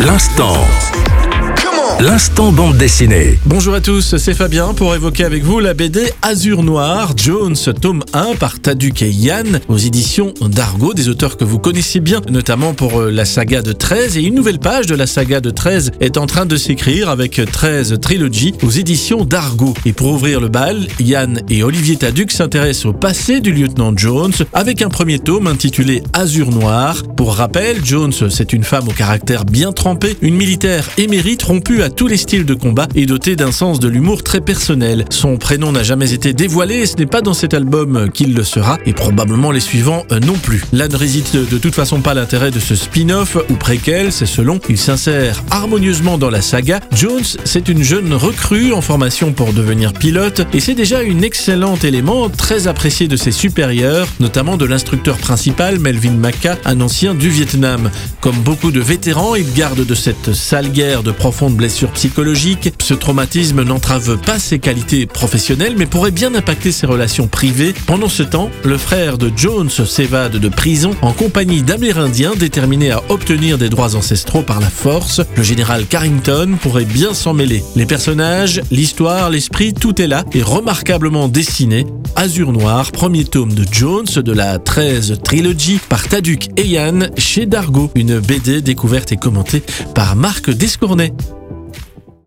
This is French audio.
L'instant. L'instant bande dessinée. Bonjour à tous, c'est Fabien pour évoquer avec vous la BD Azur Noir, Jones, tome 1 par Taduk et Yann aux éditions d'Argo, des auteurs que vous connaissez bien, notamment pour euh, la saga de 13 et une nouvelle page de la saga de 13 est en train de s'écrire avec 13 Trilogy aux éditions d'Argo. Et pour ouvrir le bal, Yann et Olivier Taduk s'intéressent au passé du lieutenant Jones avec un premier tome intitulé Azur Noir. Pour rappel, Jones, c'est une femme au caractère bien trempé, une militaire émérite rompue à tous les styles de combat et doté d'un sens de l'humour très personnel. Son prénom n'a jamais été dévoilé et ce n'est pas dans cet album qu'il le sera et probablement les suivants euh, non plus. Là ne réside de toute façon pas l'intérêt de ce spin-off ou préquel, c'est selon. Il s'insère harmonieusement dans la saga. Jones, c'est une jeune recrue en formation pour devenir pilote et c'est déjà un excellent élément très apprécié de ses supérieurs, notamment de l'instructeur principal Melvin Macca, un ancien du Vietnam. Comme beaucoup de vétérans, il garde de cette sale guerre de profondes blessures psychologique. Ce traumatisme n'entrave pas ses qualités professionnelles mais pourrait bien impacter ses relations privées. Pendant ce temps, le frère de Jones s'évade de prison en compagnie d'Amérindiens déterminés à obtenir des droits ancestraux par la force. Le général Carrington pourrait bien s'en mêler. Les personnages, l'histoire, l'esprit, tout est là et remarquablement dessiné. Azur Noir, premier tome de Jones de la 13 Trilogy par Taduk et Yann chez Dargo, une BD découverte et commentée par Marc Descournay.